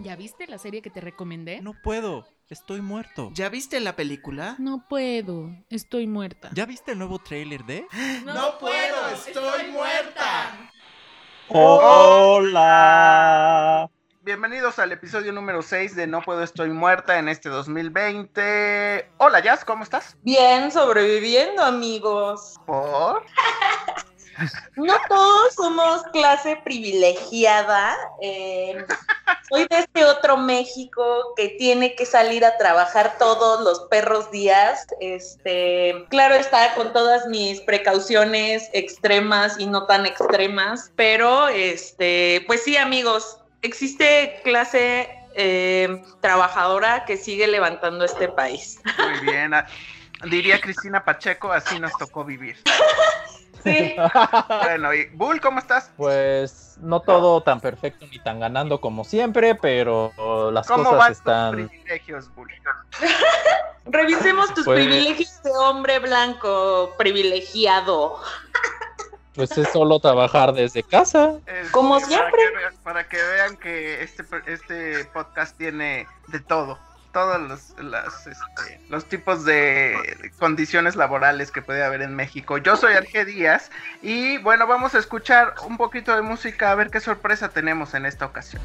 ¿Ya viste la serie que te recomendé? No puedo, estoy muerto. ¿Ya viste la película? No puedo, estoy muerta. ¿Ya viste el nuevo tráiler de? No, puedo, estoy muerta. Hola. Bienvenidos al episodio número 6 de No Puedo Estoy Muerta en este 2020. Hola Jazz, ¿cómo estás? Bien, sobreviviendo, amigos. ¿Por? No todos somos clase privilegiada. eh, soy de este otro México que tiene que salir a trabajar todos los perros días. Este, claro está, con todas mis precauciones extremas y no tan extremas, pero este, pues sí, amigos, existe clase eh, trabajadora que sigue levantando este país. Muy bien. ah, Diría Cristina Pacheco, así nos tocó vivir. Sí. Bueno, y Bull, ¿cómo estás? Pues no todo tan perfecto ni tan ganando como siempre, pero las ¿Cómo cosas van tus están. privilegios, Bull? Revisemos tus Pues- privilegios de hombre blanco privilegiado. Pues es solo trabajar desde casa. Como para siempre. que vean- Para que vean que este, este podcast tiene de todo. Todos los, este, los tipos de condiciones laborales que puede haber en México. Yo soy Arge Díaz y bueno, vamos a escuchar un poquito de música a ver qué sorpresa tenemos en esta ocasión.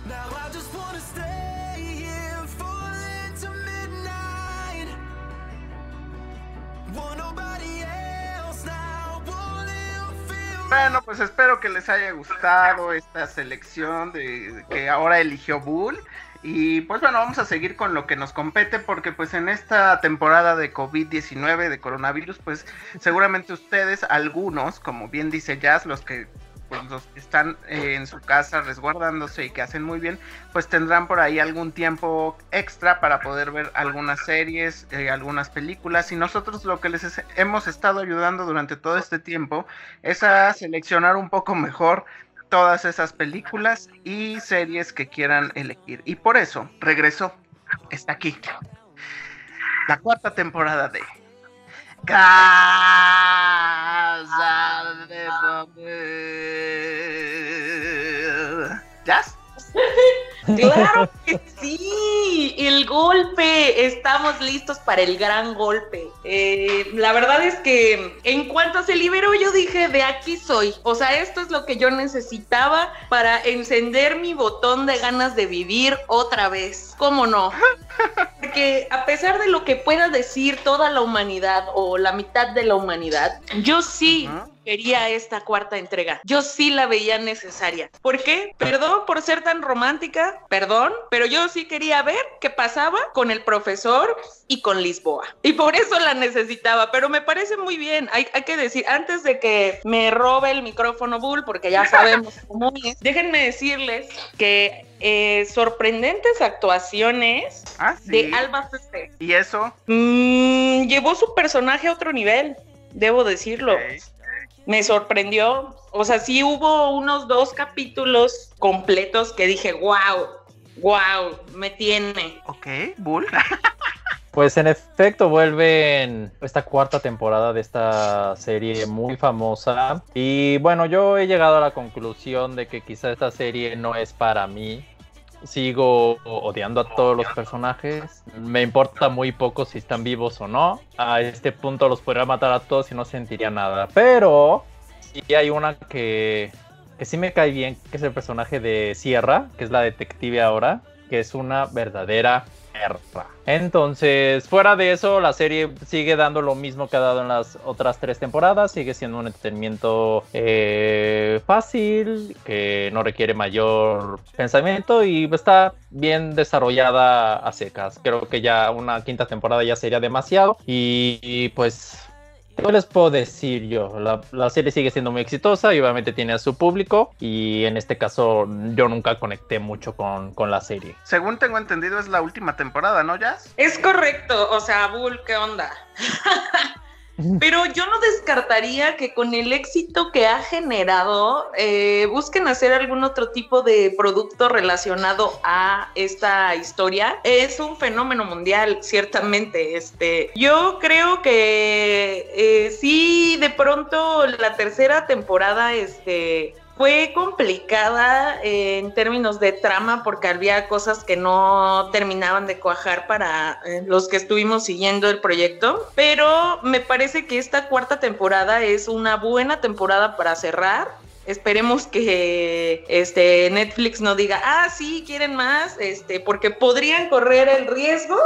Bueno, pues espero que les haya gustado esta selección de que ahora eligió Bull. Y pues bueno, vamos a seguir con lo que nos compete porque pues en esta temporada de COVID-19, de coronavirus, pues seguramente ustedes, algunos, como bien dice Jazz, los que pues están eh, en su casa resguardándose y que hacen muy bien, pues tendrán por ahí algún tiempo extra para poder ver algunas series, eh, algunas películas. Y nosotros lo que les es- hemos estado ayudando durante todo este tiempo es a seleccionar un poco mejor todas esas películas y series que quieran elegir. Y por eso regresó, está aquí, la cuarta temporada de Casa de Papel. ¿Jazz? Claro que sí, el golpe, estamos listos para el gran golpe. Eh, la verdad es que en cuanto se liberó yo dije, de aquí soy. O sea, esto es lo que yo necesitaba para encender mi botón de ganas de vivir otra vez. ¿Cómo no? Porque a pesar de lo que pueda decir toda la humanidad o la mitad de la humanidad, yo sí. Quería esta cuarta entrega. Yo sí la veía necesaria. ¿Por qué? Perdón por ser tan romántica, perdón, pero yo sí quería ver qué pasaba con el profesor y con Lisboa. Y por eso la necesitaba, pero me parece muy bien. Hay, hay que decir, antes de que me robe el micrófono Bull, porque ya sabemos cómo es, déjenme decirles que eh, sorprendentes actuaciones Ah, sí. de Alba Flores. ¿Y eso? Mm, llevó su personaje a otro nivel, debo decirlo. Ok. Me sorprendió. O sea, sí hubo unos dos capítulos completos que dije, wow, wow, me tiene. Ok, Bull. Pues en efecto vuelven esta cuarta temporada de esta serie muy famosa. Y bueno, yo he llegado a la conclusión de que quizá esta serie no es para mí. Sigo odiando a todos los personajes. Me importa muy poco si están vivos o no. A este punto los podría matar a todos y no sentiría nada. Pero sí hay una que, que sí me cae bien, que es el personaje de Sierra, que es la detective ahora, que es una verdadera Entonces, fuera de eso, la serie sigue dando lo mismo que ha dado en las otras tres temporadas. Sigue siendo un entretenimiento eh, fácil, que no requiere mayor pensamiento y está bien desarrollada a secas. Creo que ya una quinta temporada ya sería demasiado. Y, pues ¿Qué les puedo decir yo? La, la, serie sigue siendo muy exitosa y obviamente tiene a su público y en este caso yo nunca conecté mucho con, con la serie. Según tengo entendido es la última temporada, ¿no, Jazz? Es correcto, o sea, Bull, ¿qué onda? Pero yo no descartaría que con el éxito que ha generado, eh, busquen hacer algún otro tipo de producto relacionado a esta historia. Es un fenómeno mundial, ciertamente. Este, yo creo que eh, sí, de pronto la tercera temporada, este, fue complicada en términos de trama porque había cosas que no terminaban de cuajar para eh, los que estuvimos siguiendo el proyecto, pero me parece que esta cuarta temporada es una buena temporada para cerrar. Esperemos que este Netflix no diga, ah, sí, quieren más, este, porque podrían correr el riesgo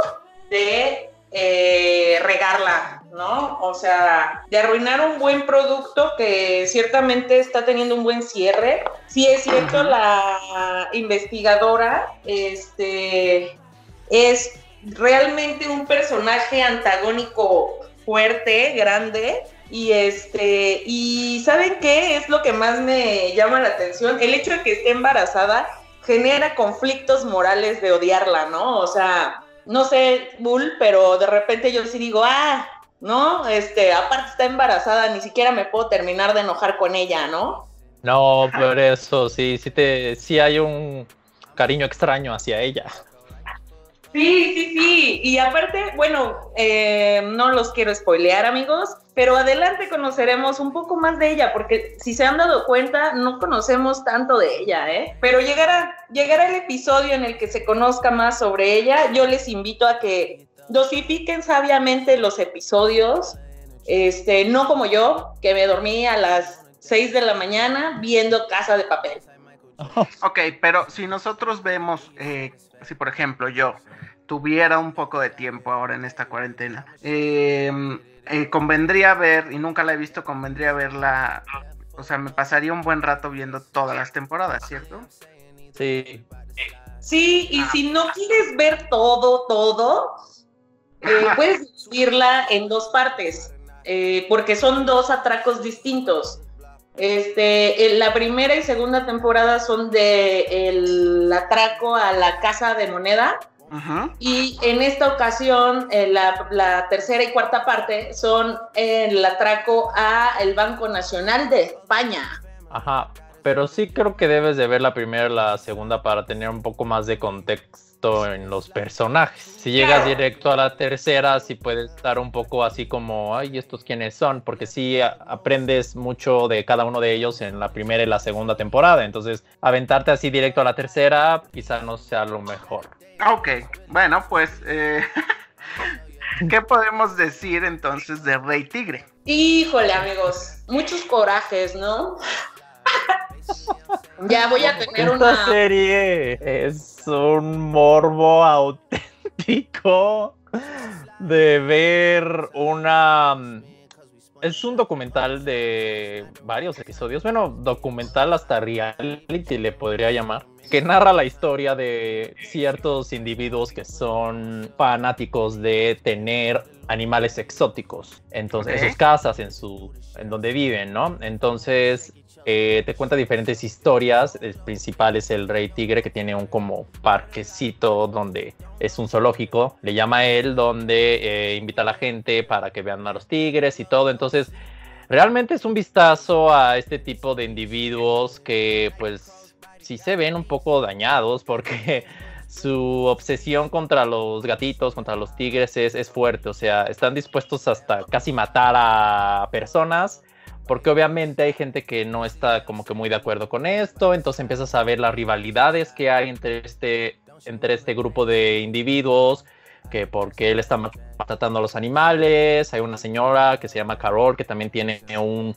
de eh, regarla, ¿no? O sea, de arruinar un buen producto que ciertamente está teniendo un buen cierre. Sí es cierto, la investigadora este, es realmente un personaje antagónico fuerte, grande. Y este, y ¿saben qué es lo que más me llama la atención? El hecho de que esté embarazada genera conflictos morales de odiarla, ¿no? O sea, no sé, Bull, pero de repente yo sí digo, ah, ¿no? Este, aparte está embarazada, ni siquiera me puedo terminar de enojar con ella, ¿no? No, por eso, sí, sí te, sí hay un cariño extraño hacia ella. Sí, sí, sí. Y aparte, bueno, eh, no los quiero spoilear, amigos, pero adelante conoceremos un poco más de ella, porque si se han dado cuenta, no conocemos tanto de ella, ¿eh? Pero llegará, llegará el episodio en el que se conozca más sobre ella. Yo les invito a que dosifiquen sabiamente los episodios, este, no como yo, que me dormí a las 6 de la mañana viendo Casa de Papel. Ok, pero si nosotros vemos, eh, si por ejemplo yo tuviera un poco de tiempo ahora en esta cuarentena, eh, eh, convendría ver, y nunca la he visto, convendría verla, o sea, me pasaría un buen rato viendo todas las temporadas, ¿cierto? Sí. Sí, y si no quieres ver todo, todo, eh, puedes dividirla en dos partes, eh, porque son dos atracos distintos. Este, la primera y segunda temporada son de el atraco a la casa de moneda, y en esta ocasión, eh, la, tercera y cuarta parte son el atraco a el Banco Nacional de España. Ajá, pero sí creo que debes de ver la primera y la segunda para tener un poco más de contexto en los personajes. Si llegas directo a la tercera, sí puedes estar un poco así como, ay, ¿estos quiénes son? Porque sí aprendes mucho de cada uno de ellos en la primera y la segunda temporada. Entonces, aventarte así directo a la tercera quizá no sea lo mejor. Ok, bueno, pues, eh, ¿qué podemos decir entonces de Rey Tigre? Híjole, amigos, muchos corajes, ¿no? ya voy a tener una. serie es un morbo auténtico de ver una. Es un documental de varios episodios, bueno, documental hasta reality le podría llamar que narra la historia de ciertos individuos que son fanáticos de tener animales exóticos. Entonces, en sus casas, en su, en donde viven, ¿no? Entonces, eh, te cuenta diferentes historias. El principal es el Rey Tigre, que tiene un como parquecito donde es un zoológico, le llama a él, donde eh, invita a la gente para que vean a los tigres y todo. Entonces, realmente es un vistazo a este tipo de individuos que, pues, sí se ven un poco dañados porque su obsesión contra los gatitos, contra los tigres es, fuerte. O sea, están dispuestos hasta casi matar a personas. Porque obviamente hay gente que no está como que muy de acuerdo con esto. Entonces empiezas a ver las rivalidades que hay entre este, entre este grupo de individuos. Que porque él está matando a los animales. Hay una señora que se llama Carol que también tiene un,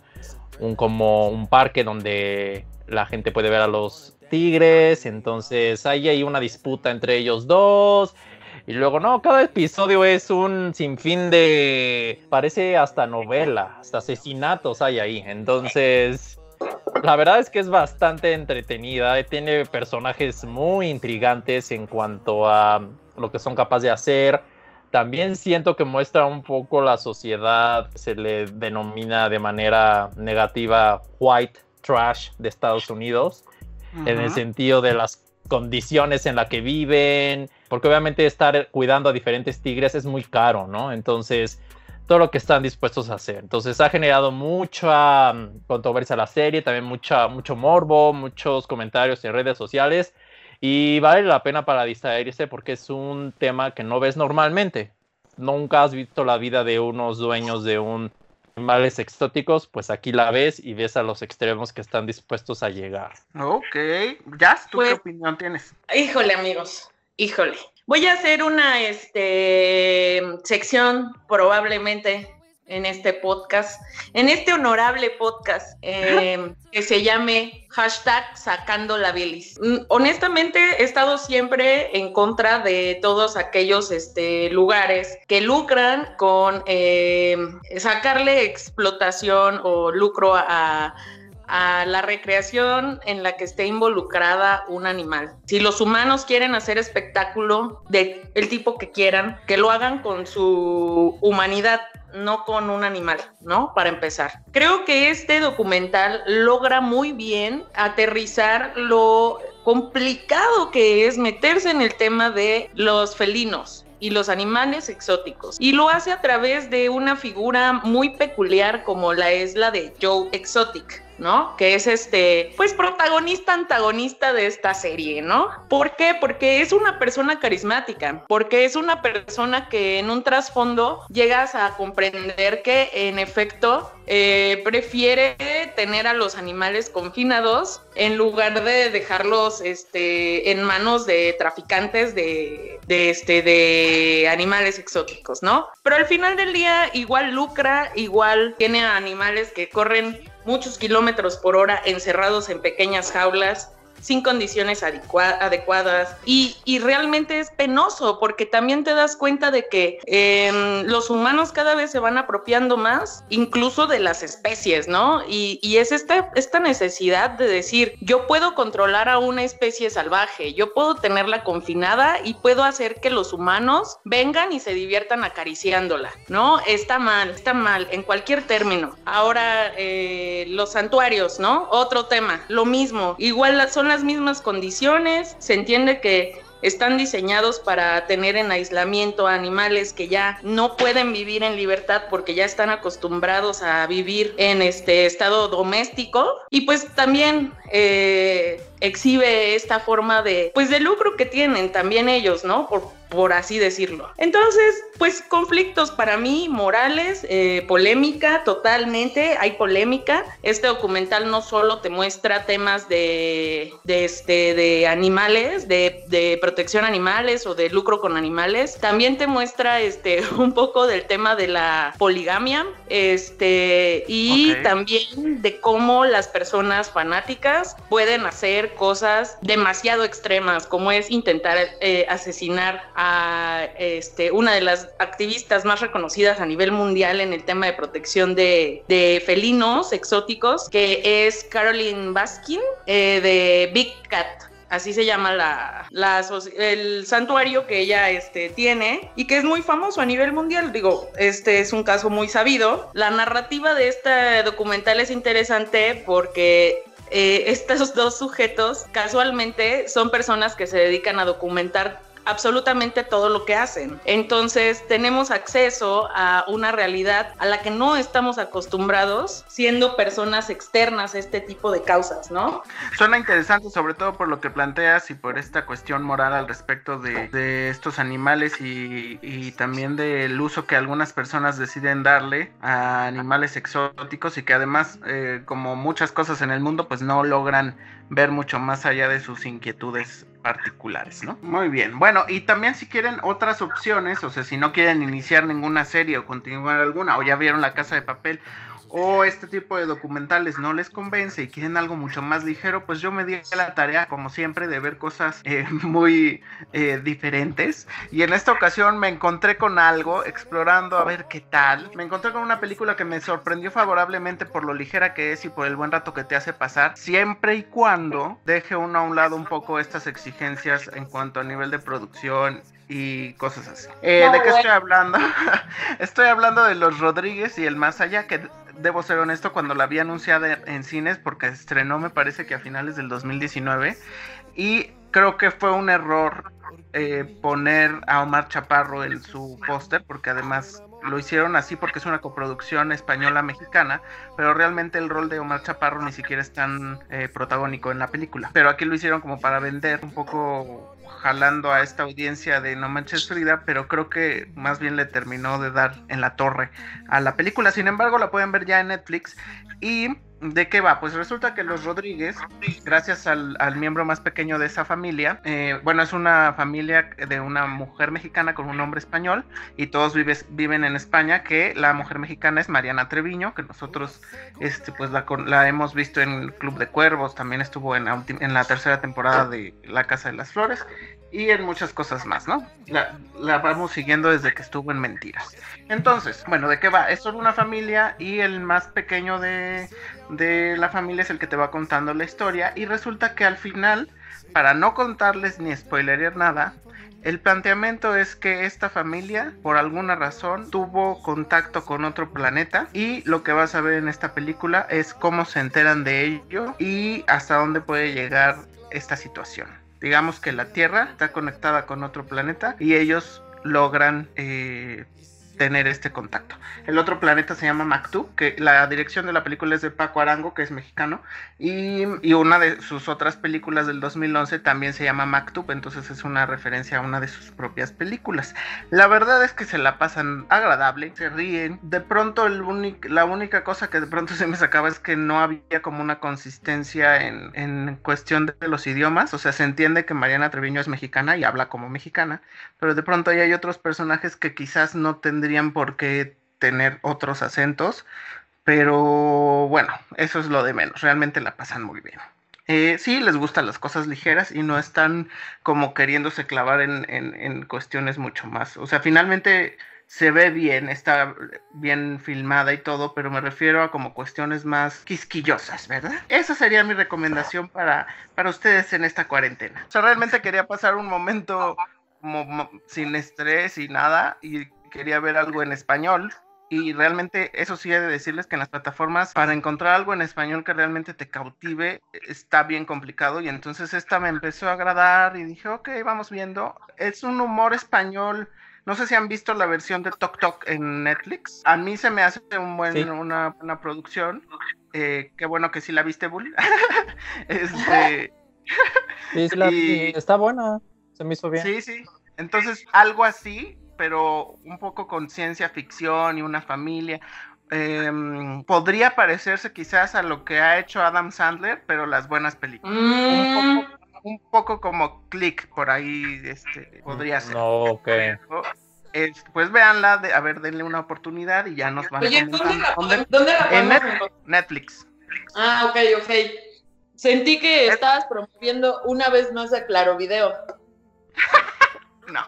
un como un parque donde la gente puede ver a los Tigres, entonces hay una disputa entre ellos dos. Y luego, no, cada episodio es un sinfín de. Parece hasta novela, hasta asesinatos hay ahí. Entonces, la verdad es que es bastante entretenida. Tiene personajes muy intrigantes en cuanto a lo que son capaces de hacer. También siento que muestra un poco la sociedad, se le denomina de manera negativa white trash de Estados Unidos en el sentido de las condiciones en las que viven, porque obviamente estar cuidando a diferentes tigres es muy caro, ¿no? Entonces, todo lo que están dispuestos a hacer. Entonces, ha generado mucha mm, controversia la serie, también mucha, mucho morbo, muchos comentarios en redes sociales, y vale la pena para distraerse porque es un tema que no ves normalmente. Nunca has visto la vida de unos dueños de un animales exóticos, pues aquí la ves y ves a los extremos que están dispuestos a llegar. Ok, Jazz, ¿tú qué Pues- opinión tienes? Híjole, amigos, híjole. Voy a hacer una este, sección probablemente en este podcast, en este honorable podcast eh, que se llame hashtag sacando la bilis. Mm, Honestamente, he estado siempre en contra de todos aquellos este, lugares que lucran con eh, sacarle explotación o lucro a la recreación en la que esté involucrada un animal. Si los humanos quieren hacer espectáculo de el tipo que quieran, que lo hagan con su humanidad, no con un animal, ¿no? Para empezar. Creo que este documental logra muy bien aterrizar lo complicado que es meterse en el tema de los felinos y los animales exóticos. Y lo hace a través de una figura muy peculiar como la es la de Joe Exotic. ¿No? Que es este, pues protagonista antagonista de esta serie, ¿no? ¿Por qué? Porque es una persona carismática, porque es una persona que en un trasfondo llegas a comprender que en efecto eh, prefiere tener a los animales confinados en lugar de dejarlos este, en manos de traficantes de, de, este, de animales exóticos, ¿no? Pero al final del día igual lucra, igual tiene animales que corren muchos kilómetros por hora encerrados en pequeñas jaulas sin condiciones adecua- adecuadas y, y realmente es penoso porque también te das cuenta de que eh, los humanos cada vez se van apropiando más incluso de las especies, ¿no? Y, y es esta, esta necesidad de decir, yo puedo controlar a una especie salvaje, yo puedo tenerla confinada y puedo hacer que los humanos vengan y se diviertan acariciándola, ¿no? Está mal, está mal en cualquier término. Ahora, eh, los santuarios, ¿no? Otro tema, lo mismo, igual son las mismas condiciones, se entiende que están diseñados para tener en aislamiento a animales que ya no pueden vivir en libertad porque ya están acostumbrados a vivir en este estado doméstico. Y pues también eh, exhibe esta forma de pues de lucro que tienen también ellos, ¿no? Por, por así decirlo. Entonces, pues conflictos para mí morales, eh, polémica totalmente, hay polémica. Este documental no solo te muestra temas de, de, este, de animales, de, de protección animales o de lucro con animales, también te muestra este, un poco del tema de la poligamia este, y también de cómo las personas fanáticas pueden hacer cosas demasiado extremas, como es intentar eh, asesinar a este, una de las activistas más reconocidas a nivel mundial en el tema de protección de, felinos exóticos, que es Caroline Baskin eh, de Big Cat. Así se llama la, el santuario que ella este, tiene y que es muy famoso a nivel mundial. Digo, este es un caso muy sabido. La narrativa de este documental es interesante porque eh, estos dos sujetos casualmente son personas que se dedican a documentar absolutamente todo lo que hacen. Entonces tenemos acceso a una realidad a la que no estamos acostumbrados siendo personas externas a este tipo de causas, ¿no? Suena interesante, sobre todo por lo que planteas y por esta cuestión moral al respecto de, estos animales y, y también del uso que algunas personas deciden darle a animales exóticos y que además, eh, como muchas cosas en el mundo, pues no logran ver mucho más allá de sus inquietudes particulares, ¿no? Muy bien. Bueno, y también si quieren otras opciones, o sea, si no quieren iniciar ninguna serie o continuar alguna, o ya vieron La Casa de Papel, o este tipo de documentales no les convence y quieren algo mucho más ligero, pues yo me di a la tarea, como siempre, de ver cosas eh, muy eh, diferentes. Y en esta ocasión me encontré con algo, explorando a ver qué tal. Me encontré con una película que me sorprendió favorablemente por lo ligera que es y por el buen rato que te hace pasar, siempre y cuando deje uno a un lado un poco estas exigencias en cuanto a nivel de producción y cosas así. Eh, ¿De qué estoy hablando? estoy hablando de Los Rodríguez y El Más Allá, que debo ser honesto, cuando la vi anunciada en cines, porque estrenó me parece que a finales del 2019, y creo que fue un error eh, poner a Omar Chaparro en su póster, porque además lo hicieron así porque es una coproducción española-mexicana, pero realmente el rol de Omar Chaparro ni siquiera es tan eh, protagónico en la película. Pero aquí lo hicieron como para vender un poco jalando a esta audiencia de No Manches Frida, pero creo que más bien le terminó de dar en la torre a la película. Sin embargo, la pueden ver ya en Netflix y ¿De qué va? Pues resulta que los Rodríguez, gracias al, miembro más pequeño de esa familia, eh, bueno, es una familia de una mujer mexicana con un hombre español y todos viven en España, que la mujer mexicana es Mariana Treviño, que nosotros este, pues la, la hemos visto en Club de Cuervos, también estuvo en en la tercera temporada de La Casa de las Flores y en muchas cosas más, ¿no? La, vamos siguiendo desde que estuvo en Mentiras. Entonces, bueno, ¿de qué va? Es solo una familia y el más pequeño de, de la familia es el que te va contando la historia y resulta que al final, para no contarles ni spoilerear nada, el planteamiento es que esta familia, por alguna razón, tuvo contacto con otro planeta y lo que vas a ver en esta película es cómo se enteran de ello y hasta dónde puede llegar esta situación. Digamos que la Tierra está conectada con otro planeta y ellos logran eh, tener este contacto. El otro planeta se llama Mactú, que la dirección de la película es de Paco Arango, que es mexicano, y, una de sus otras películas del 2011 también se llama Mactú, entonces es una referencia a una de sus propias películas. La verdad es que se la pasan agradable, se ríen. De pronto la única cosa que de pronto se me sacaba es que no había como una consistencia en, en cuestión de los idiomas, o sea, se entiende que Mariana Treviño es mexicana y habla como mexicana, pero de pronto ahí hay otros personajes que quizás no tendrían por qué tener otros acentos, pero bueno, eso es lo de menos, realmente la pasan muy bien. Eh, sí, les gustan las cosas ligeras y no están como queriéndose clavar en, cuestiones mucho más. O sea, finalmente se ve bien, está bien filmada y todo, pero me refiero a como cuestiones más quisquillosas, ¿verdad? Esa sería mi recomendación para, para ustedes en esta cuarentena. O sea, realmente quería pasar un momento como sin estrés y nada y quería ver algo en español. Y realmente eso sí he de decirles que en las plataformas para encontrar algo en español que realmente te cautive está bien complicado y entonces esta me empezó a agradar y dije, ok, vamos viendo. Es un humor español. No sé si han visto la versión de Tok Tok en Netflix. A mí se me hace un buen, una buena producción. Eh, qué bueno que sí la viste, Bull. este... Sí, está buena. Se me hizo bien. Sí, sí. Entonces, algo así pero un poco con ciencia ficción y una familia. Em, podría parecerse quizás a lo que ha hecho Adam Sandler, pero las buenas películas. Un, poco, mm. como Click, por ahí este, podría ser. No, ok. pues véanla, de, a ver, denle una oportunidad y ya nos van Oye, ¿dónde la, ¿dónde, la en Netflix. Ah, ok, ok. Sentí que estabas promoviendo una vez más a Claro Video. no,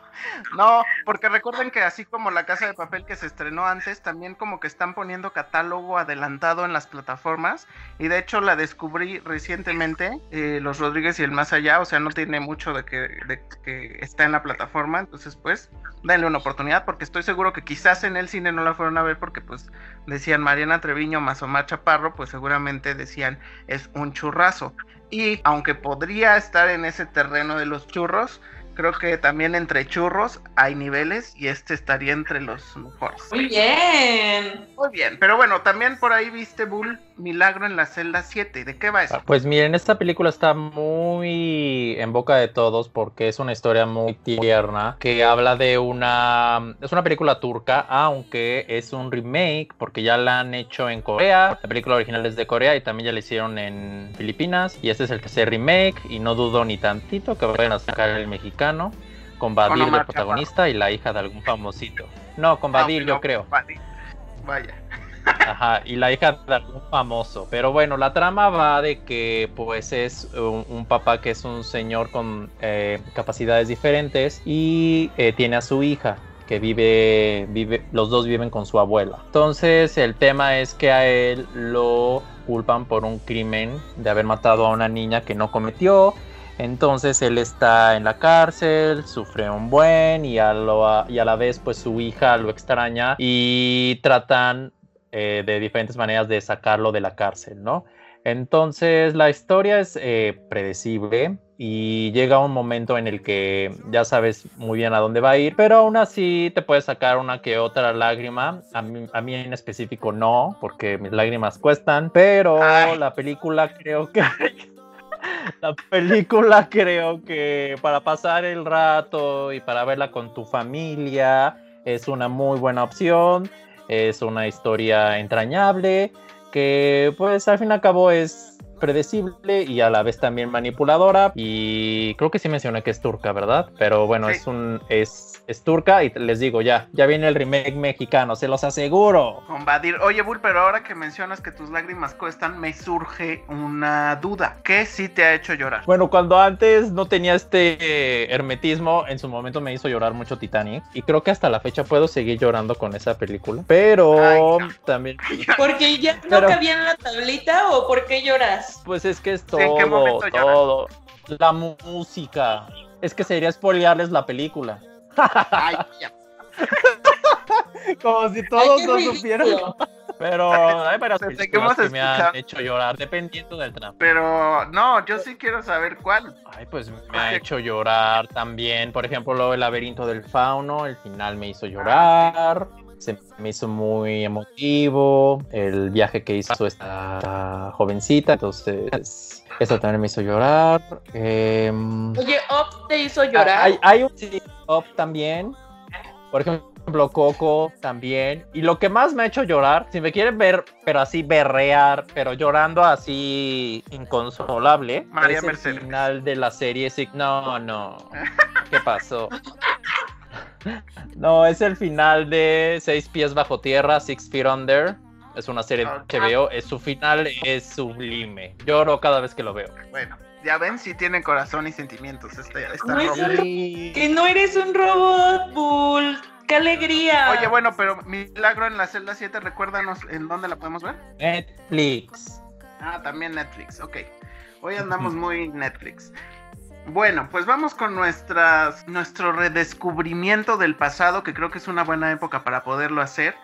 no, porque recuerden que así como La Casa de Papel que se estrenó antes, también como que están poniendo catálogo adelantado en las plataformas. Y de hecho la descubrí recientemente, eh, Los Rodríguez y el Más Allá, o sea, no tiene mucho de que, está en la plataforma. Entonces, pues, denle una oportunidad, porque estoy seguro que quizás en el cine no la fueron a ver porque pues decían Mariana Treviño más Omar Chaparro, pues seguramente decían es un churrazo. Y aunque podría estar en ese terreno de los churros, creo que también entre churros hay niveles y este estaría entre los mejores. Muy bien. Muy bien, pero bueno, también por ahí viste Bull Milagro en la celda 7. ¿De qué va eso? Pues miren, esta película está muy en boca de todos porque es una historia muy tierna que habla de una... Es una película turca, aunque es un remake porque ya la han hecho en Corea. La película original es de Corea y también ya la hicieron en Filipinas. Y este es el que se remake y no dudo ni tantito que vayan a sacar el mexicano con Badir de protagonista y la hija de algún famosito. No, con Badir yo creo. Vaya. Ajá, y la hija de algún famoso. Pero bueno, la trama va de que pues es un, papá que es un señor con eh, capacidades diferentes y eh, tiene a su hija que vive, vive, los dos viven con su abuela. Entonces el tema es que a él lo culpan por un crimen de haber matado a una niña que no cometió. Entonces él está en la cárcel, sufre un buen y a, lo, y a la vez pues su hija lo extraña y tratan eh, de diferentes maneras de sacarlo de la cárcel, ¿no? Entonces la historia es eh, predecible y llega un momento en el que ya sabes muy bien a dónde va a ir, pero aún así te puedes sacar una que otra lágrima. A mí, a mí en específico no, porque mis lágrimas cuestan, pero Ay. la película creo que... La película creo que para pasar el rato y para verla con tu familia es una muy buena opción. Es una historia entrañable que pues al fin y al cabo es predecible y a la vez también manipuladora y creo que sí mencioné que es turca, ¿verdad? Pero bueno, Sí. es un es, es turca y les digo ya, ya viene el remake mexicano, se los aseguro. Con Badir. Oye, Bull, pero ahora que mencionas que tus lágrimas cuestan, me surge una duda. ¿Qué sí te ha hecho llorar? Bueno, cuando antes no tenía este eh, hermetismo, en su momento me hizo llorar mucho Titanic y creo que hasta la fecha puedo seguir llorando con esa película, pero Ay, no. también ¿Porque ya no Pero- cabía en la tablita o por qué lloras? Pues es que es ¿en qué todo, momento lloras? todo. La música. Es que sería spoilearles la película. Ay. Como si Ay, qué ridículo. Pero hay varias que películas hemos que me han hecho llorar, dependiendo del tramo. Pero no, yo sí quiero saber cuál. Ay, pues me ha hecho llorar también. Por ejemplo, lo del laberinto del fauno, el final me hizo llorar. Se me hizo muy emotivo. El viaje que hizo esta jovencita. Entonces, eso también me hizo llorar. Em, Oye, Up te hizo llorar. Hay, hay un sí, Up también. Por ejemplo, Coco también. Y lo que más me ha hecho llorar, si me quieren ver, pero así berrear, pero llorando así inconsolable, María es Mercedes. el final de la serie. sí- No, no. ¿Qué pasó? No, es el final de Seis Pies Bajo Tierra, Six Feet Under. Es una serie Ok. que veo. Es, su final es sublime. Lloro cada vez que lo veo. Bueno, ya ven si tiene corazón y sentimientos este, esta No un Que no eres un robot, Bull. ¡Qué alegría! Oye, bueno, pero Milagro en la celda 7, recuérdanos en dónde la podemos ver. Netflix. Ah, también Netflix, ok. Hoy andamos muy Netflix. Bueno, pues vamos con nuestras, nuestro redescubrimiento del pasado, que creo que es una buena época para poderlo hacer.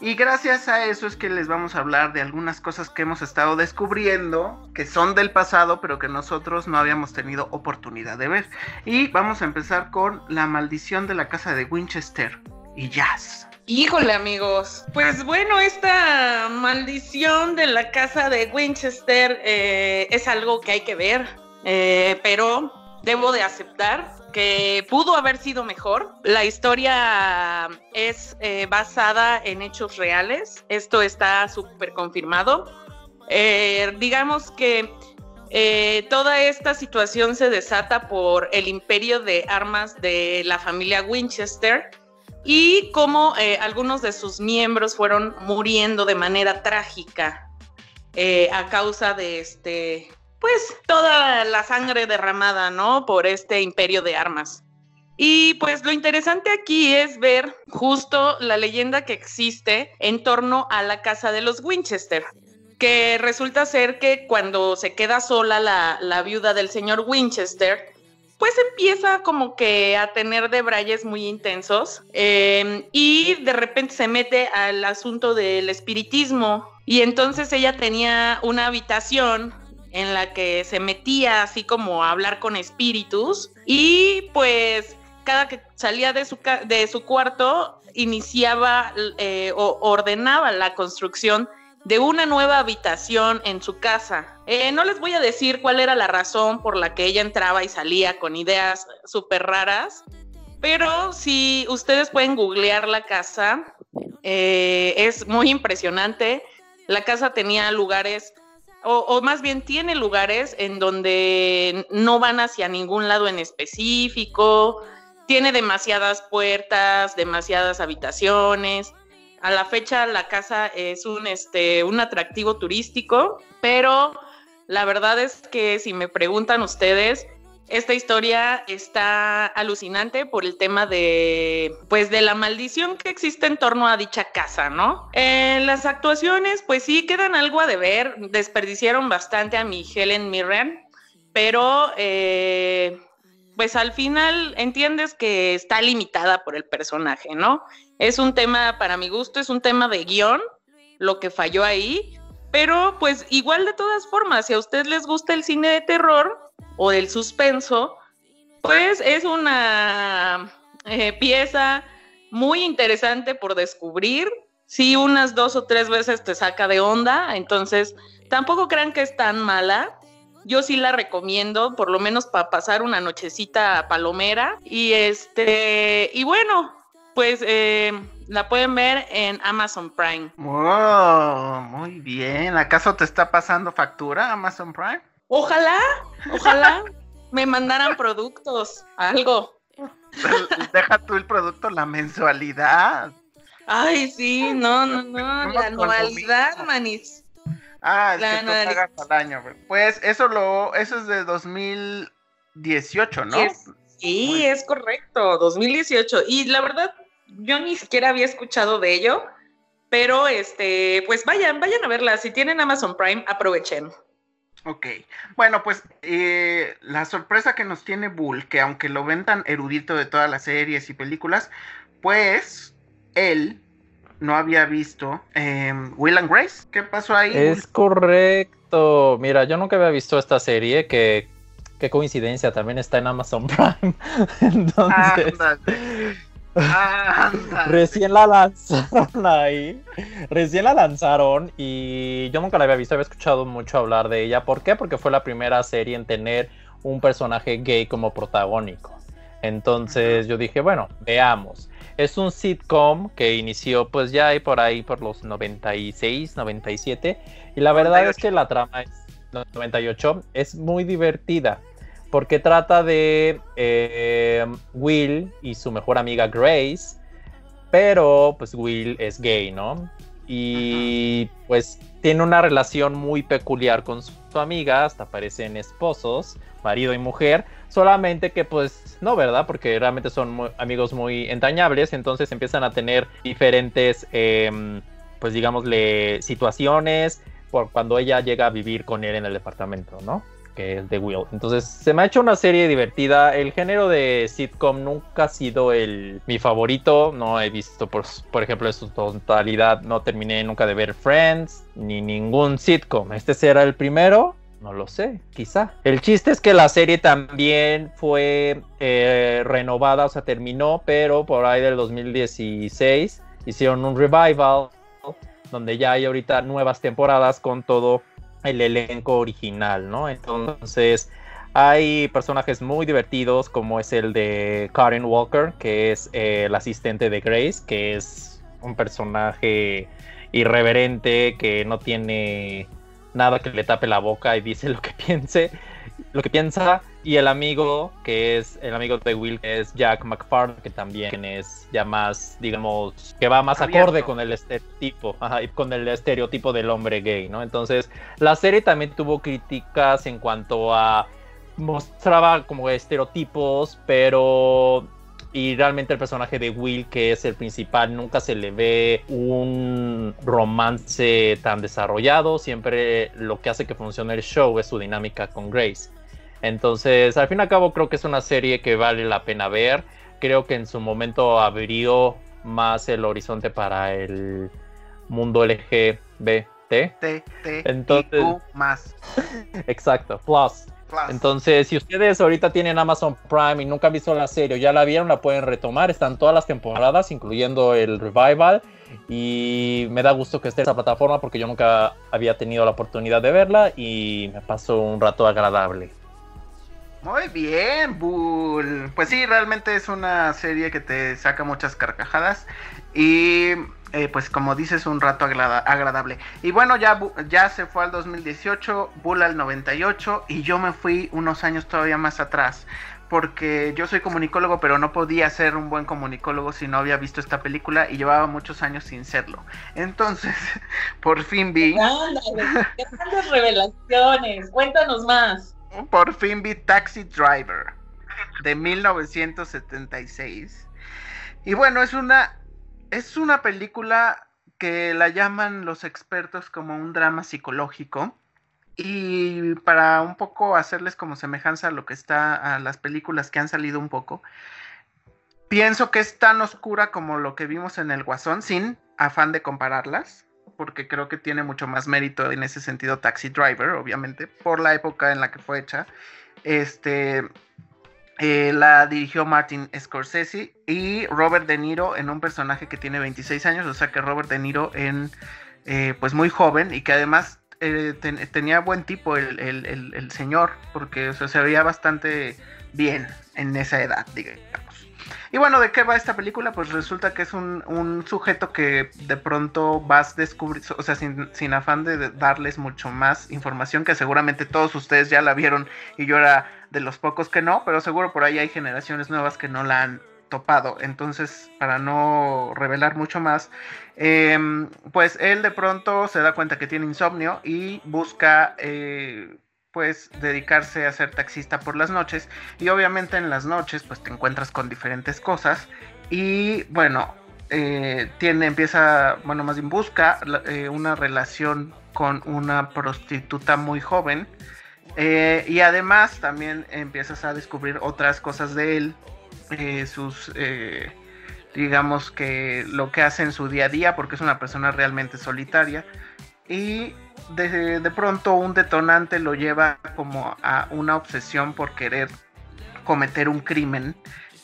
Y gracias a eso es que les vamos a hablar de algunas cosas que hemos estado descubriendo, que son del pasado, pero que nosotros no habíamos tenido oportunidad de ver. Y vamos a empezar con La maldición de la casa de Winchester y Jazz. Híjole, amigos. Pues bueno, esta maldición de la casa de Winchester eh, es algo que hay que ver, eh, pero debo de aceptar que pudo haber sido mejor. La historia es eh, basada en hechos reales. Esto está súper confirmado. Eh, digamos que eh, toda esta situación se desata por el imperio de armas de la familia Winchester y cómo algunos de sus miembros fueron muriendo de manera trágica a causa de este, pues toda la sangre derramada, ¿no? Por este imperio de armas. Y pues lo interesante aquí es ver justo la leyenda que existe en torno a la casa de los Winchester, que resulta ser que cuando se queda sola la, viuda del señor Winchester, pues empieza como que a tener debrayes muy intensos eh, y de repente se mete al asunto del espiritismo y entonces ella tenía una habitación en la que se metía así como a hablar con espíritus y pues cada que salía de su, de su cuarto iniciaba eh, o ordenaba la construcción de una nueva habitación en su casa. Eh, no les voy a decir cuál era la razón por la que ella entraba y salía con ideas súper raras, pero si ustedes pueden googlear la casa, eh, es muy impresionante. La casa tenía lugares, o, más bien tiene lugares en donde no van hacia ningún lado en específico, tiene demasiadas puertas, demasiadas habitaciones. A la fecha la casa es un, este, un atractivo turístico, pero la verdad es que si me preguntan ustedes, esta historia está alucinante por el tema de, pues, de la maldición que existe en torno a dicha casa, ¿no? En las actuaciones, pues sí, quedan algo a deber, desperdiciaron bastante a mi Helen Mirren, pero eh, pues al final entiendes que está limitada por el personaje, ¿no? Es un tema, para mi gusto, es un tema de guion, lo que falló ahí, Pero pues igual de todas formas, si a usted les gusta el cine de terror o del suspenso, pues es una eh, pieza muy interesante por descubrir. Sí, unas dos o tres veces te saca de onda, entonces tampoco crean que es tan mala. Yo sí la recomiendo, por lo menos para pasar una nochecita palomera. Y este, y bueno, pues eh, la pueden ver en Amazon Prime. Wow, muy bien. ¿Acaso te está pasando factura Amazon Prime? Ojalá, ojalá me mandaran productos, algo. Deja tú el producto, la mensualidad. Ay, sí, no, no, no, la anualidad, manis. Ah, es que tú pagas al año. Pues eso lo, eso es de 2018, ¿no? sí, es correcto, 2018. Y la verdad, yo ni siquiera había escuchado de ello, pero este, pues vayan, vayan a verla. Si tienen Amazon Prime, aprovechen. Ok, bueno, pues eh, la sorpresa que nos tiene Bull, que aunque lo ven tan erudito de todas las series y películas, pues él no había visto eh, Will and Grace. ¿Qué pasó ahí? Es correcto. Mira, yo nunca había visto esta serie que qué coincidencia, también está en Amazon Prime. Entonces, Recién la lanzaron ahí. Recién la lanzaron y yo nunca la había visto, había escuchado mucho hablar de ella. ¿Por qué? Porque fue la primera serie en tener un personaje gay como protagónico. Entonces yo dije, bueno, veamos. Es un sitcom que inició pues ya ahí por ahí por los 96, 97. Y la verdad es que la trama es 98, es muy divertida porque trata de eh, Will y su mejor amiga Grace, pero pues Will es gay, ¿no? Y pues tiene una relación muy peculiar con su amiga, hasta parecen esposos, marido y mujer, solamente que pues no, ¿verdad? Porque realmente son amigos muy entrañables, entonces empiezan a tener diferentes, em, pues digámosle, situaciones por cuando ella llega a vivir con él en el departamento, ¿no? Que es The Will. Entonces, se me ha hecho una serie divertida. El género de sitcom nunca ha sido el mi favorito. No he visto, por, por ejemplo, en su totalidad, no terminé nunca de ver Friends ni ningún sitcom. Este será el primero. No lo sé, quizá. El chiste es que la serie también fue eh, renovada, o sea, terminó, pero por ahí del 2016 hicieron un revival donde ya hay ahorita nuevas temporadas con todo el elenco original, ¿no? Entonces hay personajes muy divertidos como es el de Karen Walker, que es eh, el asistente de Grace, que es un personaje irreverente que no tiene nada que le tape la boca y dice lo que piense lo que piensa y el amigo que es el amigo de Will que es Jack McFarlane que también es ya más digamos que va más acorde con el estereotipo con el estereotipo del hombre gay no entonces la serie también tuvo críticas en cuanto a mostraba como estereotipos pero y realmente el personaje de Will, que es el principal, nunca se le ve un romance tan desarrollado. Siempre lo que hace que funcione el show es su dinámica con Grace. Entonces, al fin y al cabo, creo que es una serie que vale la pena ver. Creo que en su momento abrió más el horizonte para el mundo LGBT. T, T, Entonces, más. Exacto, plus. Entonces, si ustedes ahorita tienen Amazon Prime y nunca han visto la serie o ya la vieron, la pueden retomar. Están todas las temporadas, incluyendo el revival. Y me da gusto que esté en esa plataforma porque yo nunca había tenido la oportunidad de verla y me pasó un rato agradable. Muy bien, Bull. Pues sí, realmente es una serie que te saca muchas carcajadas. Y eh, pues como dices, un rato agradable. Y bueno, ya, ya se fue al 2018, Bull al 98 y yo me fui unos años todavía más atrás. Porque yo soy comunicólogo, pero no podía ser un buen comunicólogo si no había visto esta película y llevaba muchos años sin serlo. Entonces, por fin vi. grandes revelaciones. Cuéntanos más. Por fin vi Taxi Driver de 1976. Y bueno, es una es una película que la llaman los expertos como un drama psicológico. Y para un poco hacerles como semejanza a lo que está a las películas que han salido un poco, pienso que es tan oscura como lo que vimos en El Guasón, sin afán de compararlas. Porque creo que tiene mucho más mérito en ese sentido Taxi Driver, obviamente, por la época en la que fue hecha. Este, eh, la dirigió Martin Scorsese y Robert De Niro en un personaje que tiene 26 años, o sea que Robert De Niro en, eh, pues muy joven y que además eh, tenía buen tipo el, señor, porque se veía bastante bien en esa edad, digamos. Y bueno, ¿de qué va esta película? Pues resulta que es un, sujeto que de pronto vas a descubrir, o sea, sin, sin, afán de darles mucho más información, que seguramente todos ustedes ya la vieron y yo era de los pocos que no, pero seguro por ahí hay generaciones nuevas que no la han topado. Entonces, para no revelar mucho más, em, pues él de pronto se da cuenta que tiene insomnio y busca... Eh, pues dedicarse a ser taxista por las noches. Y obviamente en las noches pues te encuentras con diferentes cosas. Y bueno eh, tiene empieza bueno más bien busca eh, una relación con una prostituta muy joven. Eh, y además también empiezas a descubrir otras cosas de él sus digamos que lo que hace en su día a día porque es una persona realmente solitaria. Y de, pronto un detonante lo lleva como a una obsesión por querer cometer un crimen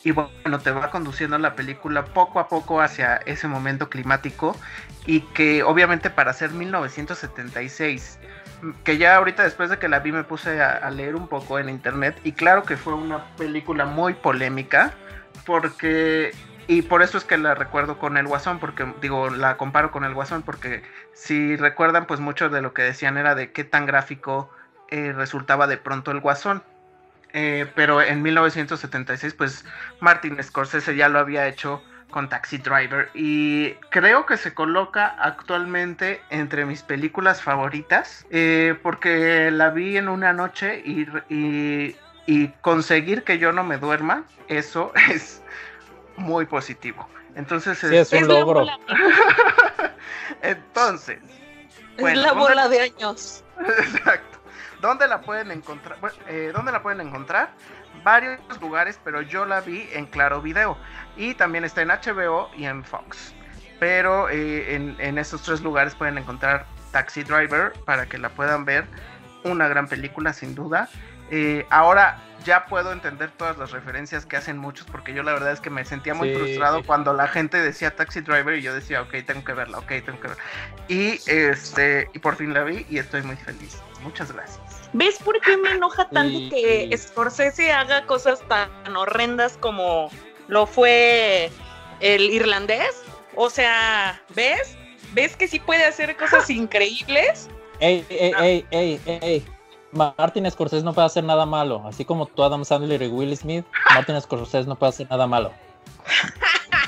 y bueno, te va conduciendo la película poco a poco hacia ese momento climático y que obviamente para ser 1976, que ya ahorita después de que la vi me puse a, leer un poco en internet y claro que fue una película muy polémica porque y por eso es que la recuerdo con el Guasón, porque digo, la comparo con el Guasón, porque si recuerdan, pues mucho de lo que decían era de qué tan gráfico eh, resultaba de pronto el Guasón. Eh, pero en 1976, pues Martin Scorsese ya lo había hecho con Taxi Driver y creo que se coloca actualmente entre mis películas favoritas eh, porque la vi en una noche y, y conseguir que yo no me duerma, eso es muy positivo. Entonces sí, es, un logro. Entonces, es la bola de años. Exacto. ¿Dónde la pueden encontrar? Eh, ¿Dónde la pueden encontrar? Varios lugares, pero yo la vi en Claro Video. Y también está en HBO y en Fox. Pero eh, en, en esos tres lugares pueden encontrar Taxi Driver para que la puedan ver. Una gran película, sin duda. Eh, ahora ya puedo entender todas las referencias que hacen muchos, porque yo la verdad es que me sentía muy frustrado cuando la gente decía Taxi Driver y yo decía, ok, tengo que verla, ok, tengo que verla. Y, este, y por fin la vi y estoy muy feliz. Muchas gracias. ¿Ves por qué me enoja tanto que Scorsese haga cosas tan horrendas como lo fue el irlandés? O sea, ¿ves? ¿Ves que sí puede hacer cosas increíbles? Ey, ey, ey, ey, ey, Martin Scorsese no puede hacer nada malo. Así como tú, Adam Sandler y Will Smith, Martin Scorsese no puede hacer nada malo.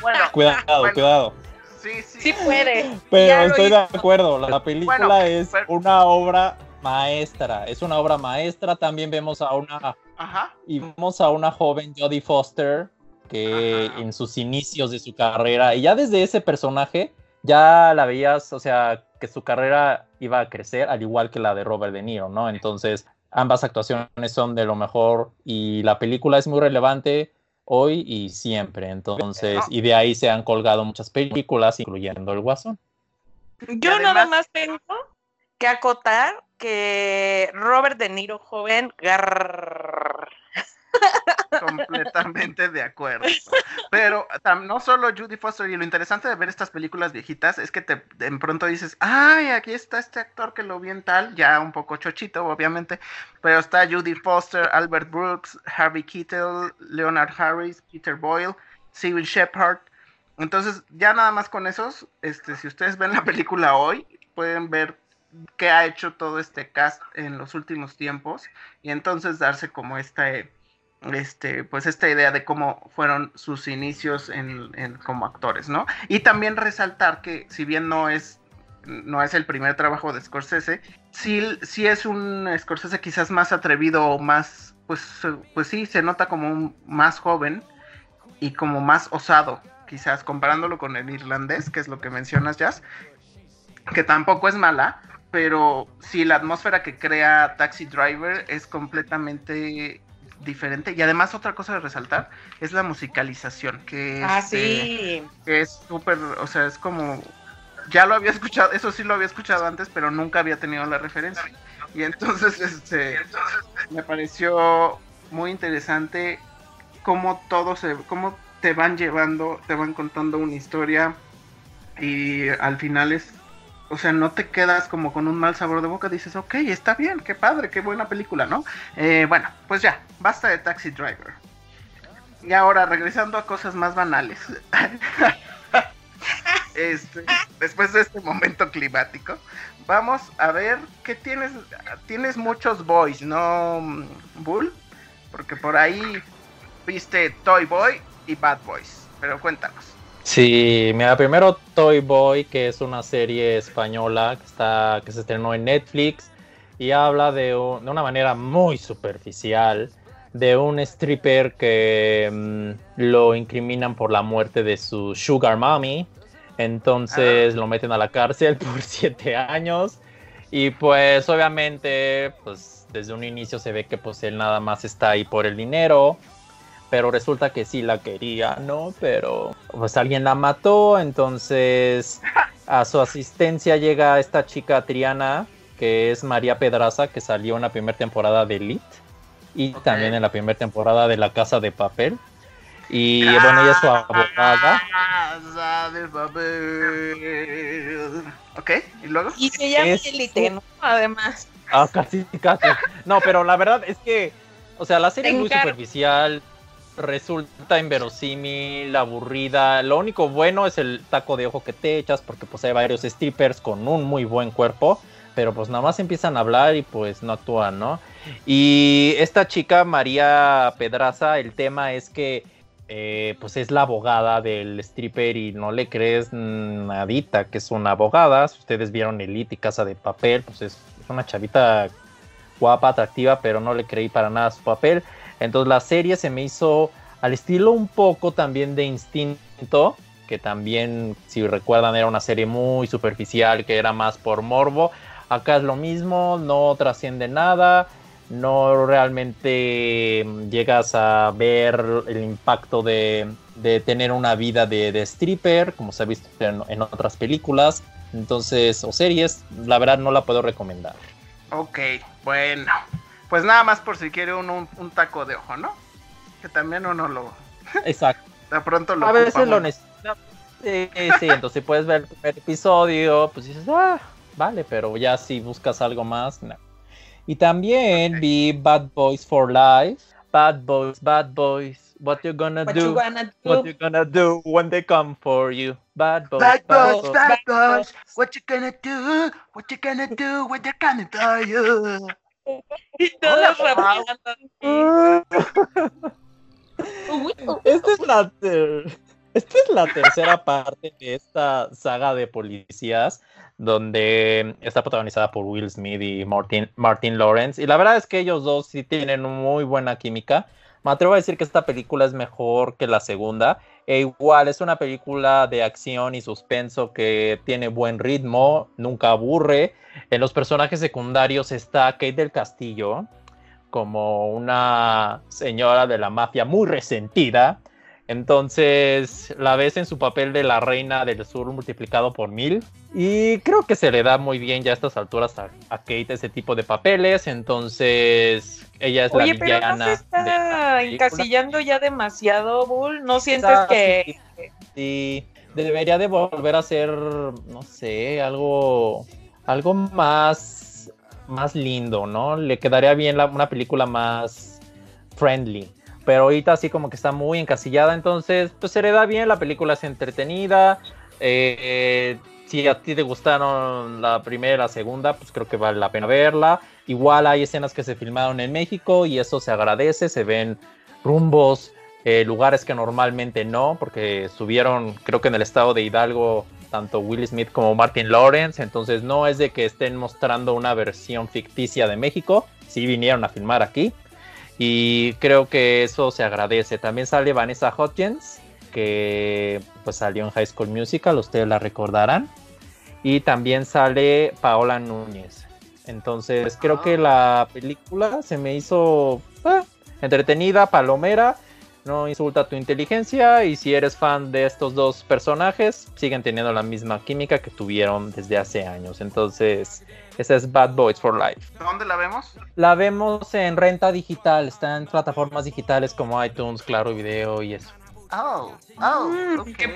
Bueno, cuidado, cuidado. Sí, sí. Sí puede. Pero estoy de acuerdo. La película es una obra maestra. Es una obra maestra. También vemos a una. Ajá. Y vemos a una joven Jodie Foster que en sus inicios de su carrera, y ya desde ese personaje, ya la veías, o sea, que su carrera iba a crecer, al igual que la de Robert De Niro, ¿no? Entonces, ambas actuaciones son de lo mejor y la película es muy relevante hoy y siempre. Entonces, y de ahí se han colgado muchas películas, incluyendo El Guasón. Yo nada más tengo que acotar que Robert De Niro joven, Completamente de acuerdo. Pero no solo Judy Foster, y lo interesante de ver estas películas viejitas es que te de pronto dices, ay, aquí está este actor que lo vi en tal, ya un poco chochito, obviamente, pero está Judy Foster, Albert Brooks, Harvey Keitel, Leonard Harris, Peter Boyle, Civil Shepard. Entonces, ya nada más con esos, este, si ustedes ven la película hoy, pueden ver qué ha hecho todo este cast en los últimos tiempos y entonces darse como esta este, pues esta idea de cómo fueron sus inicios en, como actores, ¿no? Y también resaltar que si bien no es, no es el primer trabajo de Scorsese, sí, sí es un Scorsese quizás más atrevido o más, pues, pues sí, se nota como un, más joven y como más osado, quizás comparándolo con el irlandés, que es lo que mencionas, Jazz, que tampoco es mala, pero sí la atmósfera que crea Taxi Driver es completamente diferente. Y además otra cosa de resaltar es la musicalización, que, ah, este, es súper, o sea, es como ya lo había escuchado, eso sí lo había escuchado antes, pero nunca había tenido la referencia. Y entonces, este, me pareció muy interesante cómo todo se, cómo te van llevando, te van contando una historia y al final es, o sea, no te quedas como con un mal sabor de boca, dices, ok, está bien, qué padre, qué buena película, ¿no? Eh, bueno, pues ya, basta de Taxi Driver. Y ahora, regresando a cosas más banales. este, después de este momento climático, vamos a ver qué tienes. Tienes muchos boys, ¿no, Bull? Porque por ahí viste Toy Boy y Bad Boys. Pero cuéntanos. Sí, mira, primero Toy Boy, que es una serie española que, está, que se estrenó en Netflix y habla de, un- de una manera muy superficial de un stripper que mm, lo incriminan por la muerte de su sugar mommy. Entonces lo meten a la cárcel por siete años. Y pues obviamente, pues desde un inicio se ve que pues él nada más está ahí por el dinero. Pero resulta que sí la quería, ¿no? Pero pues alguien la mató, entonces a su asistencia llega esta chica Triana, que es María Pedraza, que salió en la primera temporada de Elite y también en la primera temporada de La Casa de Papel. Y bueno, ella es su abogada. Casa de papel. Ok, ¿y luego? Y se llama Es- Elite, ¿no? Además. Ah, casi, casi. No, pero la verdad es que, o sea, la serie Te es muy encargo. superficial, resulta inverosímil, aburrida. Lo único bueno es el taco de ojo que te echas, porque pues hay varios strippers con un muy buen cuerpo, pero pues nada más empiezan a hablar y pues no actúan, ¿no? Y esta chica, María Pedraza, el tema es que eh, pues es la abogada del stripper y no le crees nadita que es una abogada. Si ustedes vieron Elite y Casa de Papel, pues es es una chavita guapa, atractiva, pero no le creí para nada su papel. Entonces la serie se me hizo al estilo un poco también de Instinto, que también, si recuerdan, era una serie muy superficial, que era más por morbo. Acá es lo mismo, no trasciende nada, no realmente mm, llegas a ver el impacto de, tener una vida de, stripper, como se ha visto en, en otras películas. Entonces, o series, la verdad no la puedo recomendar. Ok, bueno. Pues nada más por si quiere uno un, un taco de ojo, ¿no? Que también uno lo. Exacto. De pronto lo. A veces lo uno. necesitas. Sí, sí, entonces puedes ver el primer episodio, pues dices, ah, vale, pero ya si buscas algo más, no. Y también vi Bad Boys for Life. Bad Boys, Bad Boys, what you gonna What do? you gonna do? What you gonna do when they come for you? Bad Boys, Bad Bad boys, Boys. bad boys, what you gonna do? What you gonna do when they're coming for you? Y todos rapeando. Esta es la ter- esta es la tercera parte de esta saga de policías donde está protagonizada por Will Smith y Martin, Martin Lawrence. Y la verdad es que ellos dos sí tienen muy buena química. Me atrevo a decir que esta película es mejor que la segunda. E igual es una película de acción y suspenso que tiene buen ritmo, nunca aburre. En los personajes secundarios está Kate del Castillo, como una señora de la mafia muy resentida. Entonces la ves en su papel de la reina del sur multiplicado por mil. Y creo que se le da muy bien ya a estas alturas a, a Kate ese tipo de papeles. Entonces ella es Oye, la pero no villana. se de está encasillando ya demasiado, Bull. ¿No sientes Ah, que Sí, debería de volver a ser, no sé, algo, algo más, más lindo, ¿no? Le quedaría bien la- una película más friendly. Pero ahorita así como que está muy encasillada, entonces pues se le da bien, la película es entretenida. eh, si a ti te gustaron la primera la segunda, pues creo que vale la pena verla. Igual hay escenas que se filmaron en México y eso se agradece, se ven rumbos, eh, lugares que normalmente no, porque subieron, creo que en el estado de Hidalgo, tanto Will Smith como Martin Lawrence, entonces no es de que estén mostrando una versión ficticia de México, sí vinieron a filmar aquí, y creo que eso se agradece. También sale Vanessa Hudgens, que pues salió en High School Musical, ustedes la recordarán, y también sale Paola Núñez. Entonces creo que la película se me hizo ah, entretenida, palomera. No insulta tu inteligencia y si eres fan de estos dos personajes, siguen teniendo la misma química que tuvieron desde hace años. Entonces, esa es Bad Boys for Life. ¿Dónde la vemos? La vemos en renta digital, está en plataformas digitales como iTunes, Claro Video y eso. Oh, oh, Mm. ¡Qué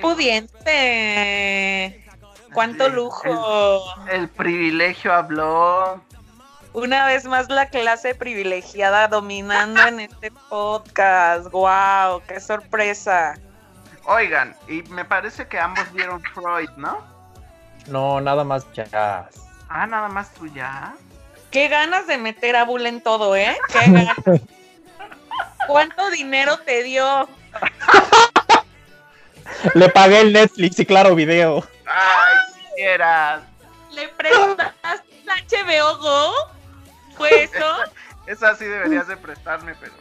pudiente! ¡Cuánto El- lujo! El privilegio habló. Una vez más la clase privilegiada dominando en este podcast. ¡Wow! ¡Qué sorpresa! Oigan, y me parece que ambos vieron Freud, ¿no? No, nada más jazz. Ah, nada más tú ya. ¡Qué ganas de meter a Bull en todo, eh! ¡Qué ganas! ¿Cuánto dinero te dio? Le pagué el Netflix y Claro Video. Ay, quisieras. ¿Le prestaste HBO Go? ¿Fue eso? Esa sí deberías de prestarme, pero,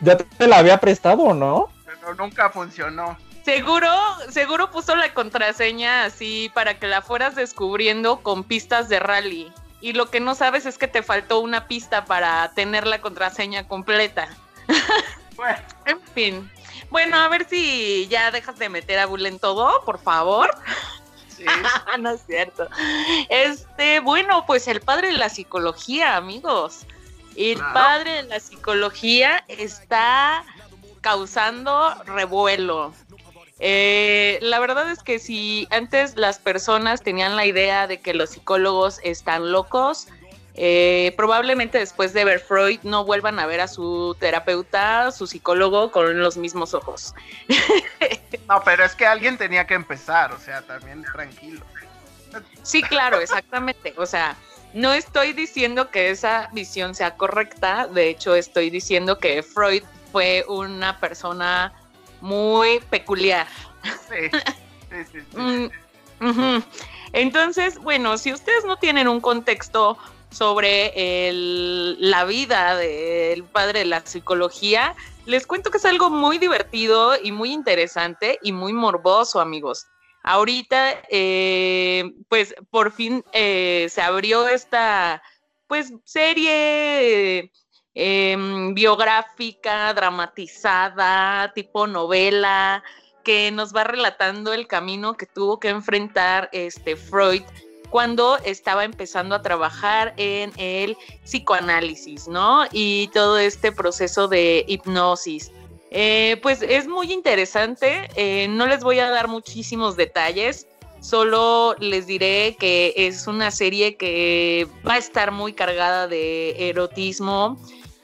Ya te la había prestado, ¿no? pero nunca funcionó. Seguro, seguro puso la contraseña así para que la fueras descubriendo con pistas de rally. Y lo que no sabes es que te faltó una pista para tener la contraseña completa. Bueno, En fin. Bueno, a ver si ya dejas de meter a Bull en todo, por favor. Sí. no es cierto. Este, bueno, pues el padre de la psicología, amigos. El Claro. padre de la psicología está causando revuelo. Eh, la verdad es que si antes las personas tenían la idea de que los psicólogos están locos, eh, probablemente después de ver Freud no vuelvan a ver a su terapeuta, su psicólogo con los mismos ojos. No, pero es que alguien tenía que empezar, o sea, también tranquilo. Sí, claro, exactamente. O sea, no estoy diciendo que esa visión sea correcta, de hecho estoy diciendo que Freud fue una persona muy peculiar. Sí, sí, sí. sí. Mm. Entonces, bueno, si ustedes no tienen un contexto sobre la vida del padre de la psicología, les cuento que es algo muy divertido y muy interesante y muy morboso, amigos. Ahorita, eh, pues por fin eh, se abrió esta, pues, serie em, biográfica, dramatizada, tipo novela, que nos va relatando el camino que tuvo que enfrentar este Freud cuando estaba empezando a trabajar en el psicoanálisis, ¿no? Y todo este proceso de hipnosis. Eh, pues es muy interesante, eh, no les voy a dar muchísimos detalles, solo les diré que es una serie que va a estar muy cargada de erotismo,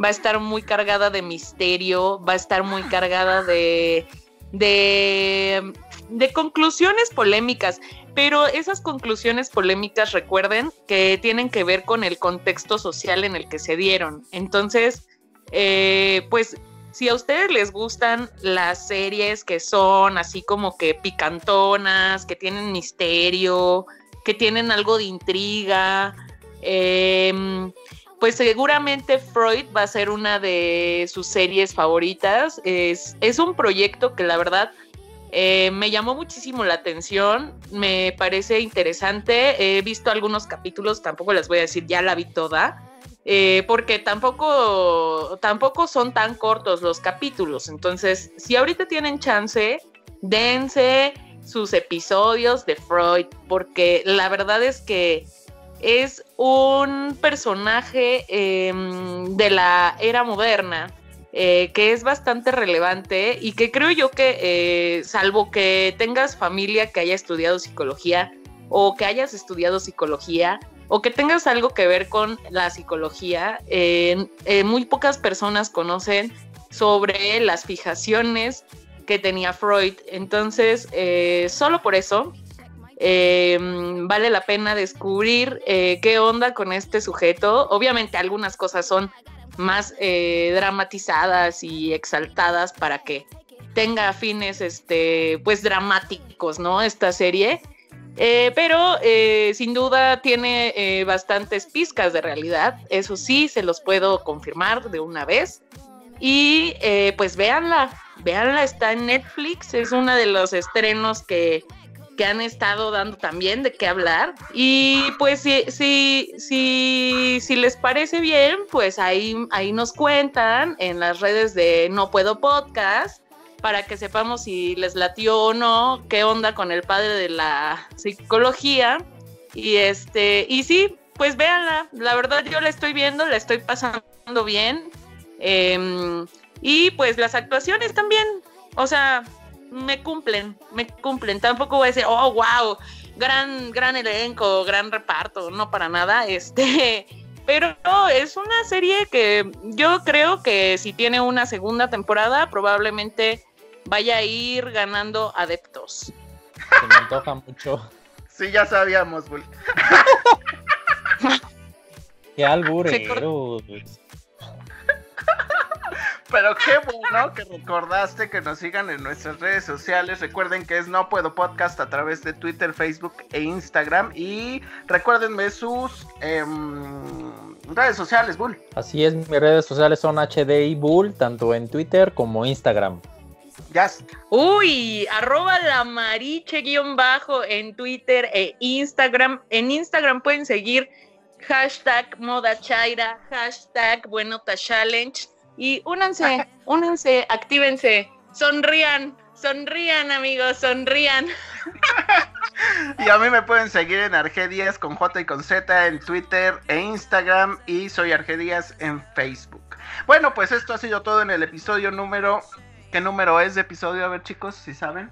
va a estar muy cargada de misterio, va a estar muy cargada de, de, de conclusiones polémicas, pero esas conclusiones polémicas recuerden que tienen que ver con el contexto social en el que se dieron. Entonces, eh, pues si a ustedes les gustan las series que son así como que picantonas, que tienen misterio, que tienen algo de intriga, em, pues seguramente Freud va a ser una de sus series favoritas. Es, es un proyecto que la verdad eh, me llamó muchísimo la atención, me parece interesante. He visto algunos capítulos, tampoco les voy a decir, ya la vi toda. eh, porque tampoco, tampoco son tan cortos los capítulos. Entonces, si ahorita tienen chance, dense sus episodios de Freud, porque la verdad es que es un personaje eh, de la era moderna eh, que es bastante relevante y que creo yo que, eh, salvo que tengas familia que haya estudiado psicología o que hayas estudiado psicología o que tengas algo que ver con la psicología, muy pocas personas conocen sobre las fijaciones que tenía Freud. Entonces, eh, solo por eso vale la pena descubrir qué onda con este sujeto. Obviamente algunas cosas son más eh, dramatizadas y exaltadas para que tenga fines este pues dramáticos, ¿no? Esta serie. Eh, pero eh, sin duda tiene bastantes pizcas de realidad, eso sí, se los puedo confirmar de una vez. Y pues véanla, véanla, está en Netflix, es uno de los estrenos que, que han estado dando también de qué hablar. Y pues si, si, si, si les parece bien, pues ahí, ahí nos cuentan en las redes de No Puedo Podcast para que sepamos si les latió o no, qué onda con el padre de la psicología. Y este, y sí, pues véanla, la verdad yo la estoy viendo, la estoy pasando bien. Em, y pues las actuaciones también, o sea, me cumplen, me cumplen. Tampoco voy a decir, oh, wow, gran, gran elenco, gran reparto, no para nada. Este, pero es una serie que yo creo que si tiene una segunda temporada, probablemente vaya a ir ganando adeptos. Se me antoja mucho. Sí, ya sabíamos, Bull. Qué albureros. Pero qué bueno que recordaste que nos sigan en nuestras redes sociales. Recuerden que es No Puedo Podcast a través de Twitter, Facebook e Instagram. Y recuérdenme sus em, redes sociales, Bull. Así es, mis redes sociales son HDI Bull, tanto en Twitter como Instagram. Ya. Uy, arroba la mariche guion bajo en Twitter e Instagram. En Instagram pueden seguir hashtag moda chaira, hashtag buenota challenge y únanse, únanse, actívense, sonrían, sonrían amigos, sonrían. y a mí me pueden seguir en Argedias con J y con Z en Twitter e Instagram y soy Argedias en Facebook. Bueno, pues esto ha sido todo en el episodio número... ¿Qué número es de episodio? A ver chicos, si saben.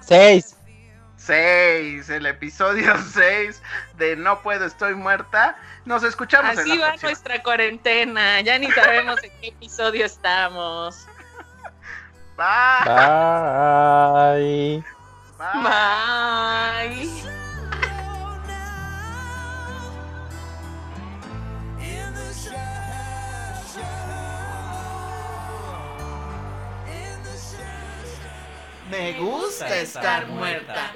seis. 6, el episodio 6 de No puedo, estoy muerta. Nos escuchamos. Así en la va nuestra cuarentena, ya ni sabemos en qué episodio estamos. Bye. Bye. Bye. Bye. Me gusta estar muerta.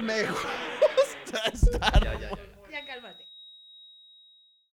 Me gusta estar.